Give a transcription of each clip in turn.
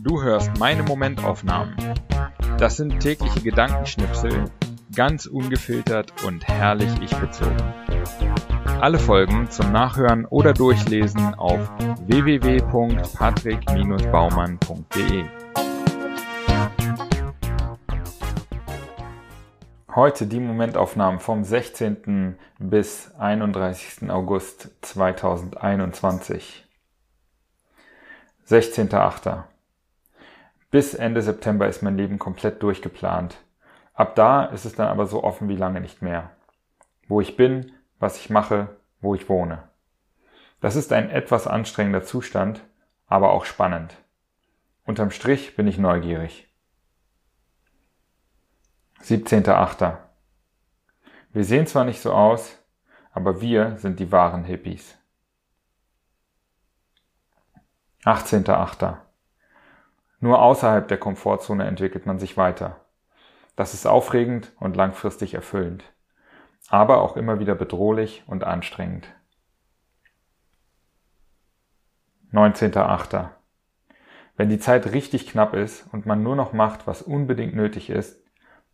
Du hörst meine Momentaufnahmen. Das sind tägliche Gedankenschnipsel, ganz ungefiltert und herrlich ich bezogen. Alle Folgen zum Nachhören oder Durchlesen auf www.patrick-baumann.de. Heute die Momentaufnahmen vom 16. bis 31. August 2021. 16.8. Bis Ende September ist mein Leben komplett durchgeplant. Ab da ist es dann aber so offen wie lange nicht mehr. Wo ich bin, was ich mache, wo ich wohne. Das ist ein etwas anstrengender Zustand, aber auch spannend. Unterm Strich bin ich neugierig. 17.8. Wir sehen zwar nicht so aus, aber wir sind die wahren Hippies. 18.8. Nur außerhalb der Komfortzone entwickelt man sich weiter. Das ist aufregend und langfristig erfüllend, aber auch immer wieder bedrohlich und anstrengend. 19.8. Wenn die Zeit richtig knapp ist und man nur noch macht, was unbedingt nötig ist,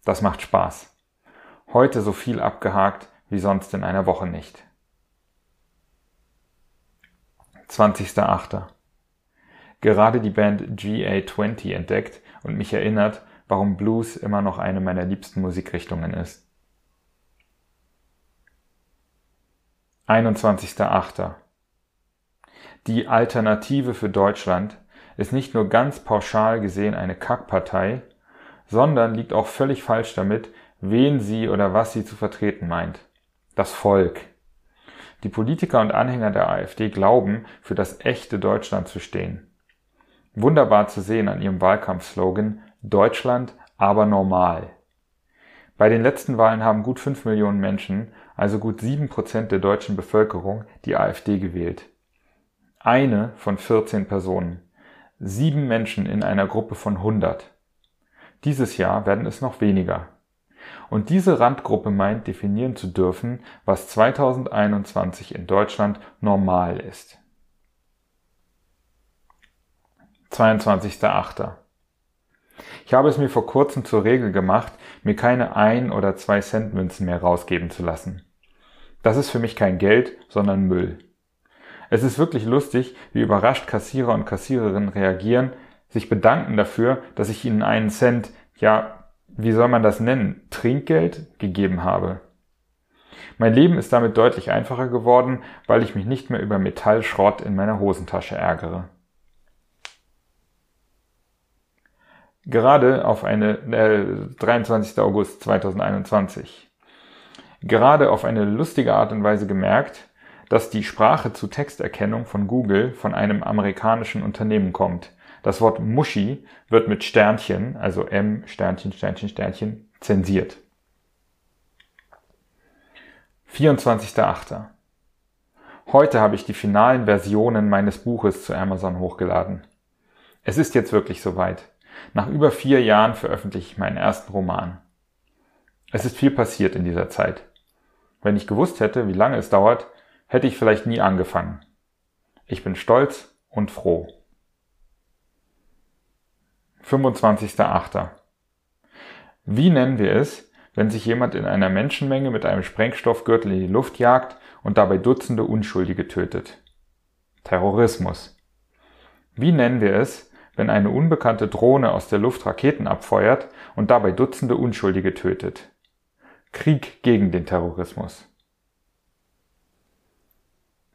das macht Spaß. Heute so viel abgehakt wie sonst in einer Woche nicht. 20.8 gerade die Band GA20 entdeckt und mich erinnert, warum Blues immer noch eine meiner liebsten Musikrichtungen ist. 21.8. Die Alternative für Deutschland ist nicht nur ganz pauschal gesehen eine Kackpartei, sondern liegt auch völlig falsch damit, wen sie oder was sie zu vertreten meint. Das Volk. Die Politiker und Anhänger der AfD glauben, für das echte Deutschland zu stehen. Wunderbar zu sehen an ihrem Wahlkampfslogan Deutschland, aber normal. Bei den letzten Wahlen haben gut 5 Millionen Menschen, also gut 7 Prozent der deutschen Bevölkerung, die AfD gewählt. Eine von 14 Personen. Sieben Menschen in einer Gruppe von 100. Dieses Jahr werden es noch weniger. Und diese Randgruppe meint definieren zu dürfen, was 2021 in Deutschland normal ist. 22.8. Ich habe es mir vor kurzem zur Regel gemacht, mir keine ein oder zwei Cent Münzen mehr rausgeben zu lassen. Das ist für mich kein Geld, sondern Müll. Es ist wirklich lustig, wie überrascht Kassierer und Kassiererinnen reagieren, sich bedanken dafür, dass ich ihnen einen Cent, ja, wie soll man das nennen, Trinkgeld gegeben habe. Mein Leben ist damit deutlich einfacher geworden, weil ich mich nicht mehr über Metallschrott in meiner Hosentasche ärgere. gerade auf eine, äh, 23. August 2021, gerade auf eine lustige Art und Weise gemerkt, dass die Sprache zu Texterkennung von Google von einem amerikanischen Unternehmen kommt. Das Wort Muschi wird mit Sternchen, also M, Sternchen, Sternchen, Sternchen, zensiert. 24.8. Heute habe ich die finalen Versionen meines Buches zu Amazon hochgeladen. Es ist jetzt wirklich soweit. Nach über vier Jahren veröffentliche ich meinen ersten Roman. Es ist viel passiert in dieser Zeit. Wenn ich gewusst hätte, wie lange es dauert, hätte ich vielleicht nie angefangen. Ich bin stolz und froh. 25.8. Wie nennen wir es, wenn sich jemand in einer Menschenmenge mit einem Sprengstoffgürtel in die Luft jagt und dabei Dutzende Unschuldige tötet? Terrorismus. Wie nennen wir es, wenn eine unbekannte Drohne aus der Luft Raketen abfeuert und dabei Dutzende Unschuldige tötet. Krieg gegen den Terrorismus.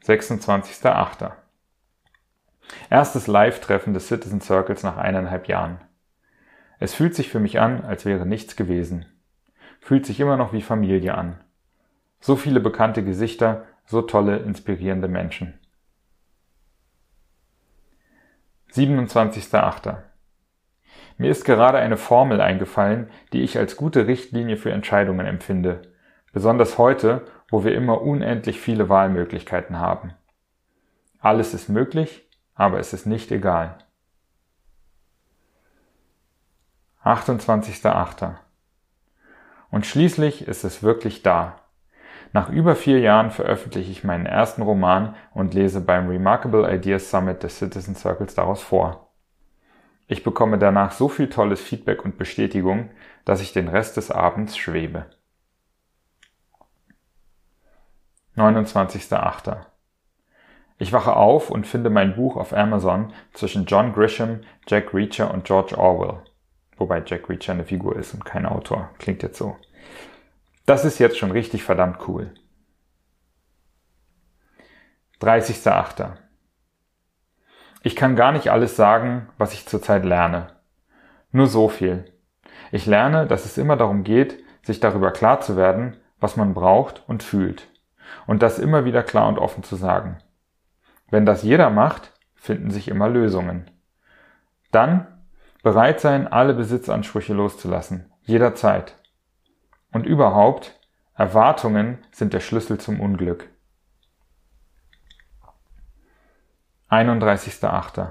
26.8. Erstes Live-Treffen des Citizen Circles nach eineinhalb Jahren. Es fühlt sich für mich an, als wäre nichts gewesen. Fühlt sich immer noch wie Familie an. So viele bekannte Gesichter, so tolle, inspirierende Menschen. 27.8. Mir ist gerade eine Formel eingefallen, die ich als gute Richtlinie für Entscheidungen empfinde, besonders heute, wo wir immer unendlich viele Wahlmöglichkeiten haben. Alles ist möglich, aber es ist nicht egal. 28.8. Und schließlich ist es wirklich da. Nach über vier Jahren veröffentliche ich meinen ersten Roman und lese beim Remarkable Ideas Summit des Citizen Circles daraus vor. Ich bekomme danach so viel tolles Feedback und Bestätigung, dass ich den Rest des Abends schwebe. 29.8. Ich wache auf und finde mein Buch auf Amazon zwischen John Grisham, Jack Reacher und George Orwell. Wobei Jack Reacher eine Figur ist und kein Autor. Klingt jetzt so. Das ist jetzt schon richtig verdammt cool. 30.8. Ich kann gar nicht alles sagen, was ich zurzeit lerne. Nur so viel. Ich lerne, dass es immer darum geht, sich darüber klar zu werden, was man braucht und fühlt. Und das immer wieder klar und offen zu sagen. Wenn das jeder macht, finden sich immer Lösungen. Dann bereit sein, alle Besitzansprüche loszulassen, jederzeit. Und überhaupt, Erwartungen sind der Schlüssel zum Unglück. 31.8.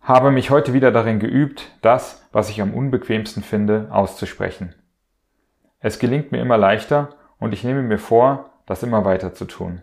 Habe mich heute wieder darin geübt, das, was ich am unbequemsten finde, auszusprechen. Es gelingt mir immer leichter und ich nehme mir vor, das immer weiter zu tun.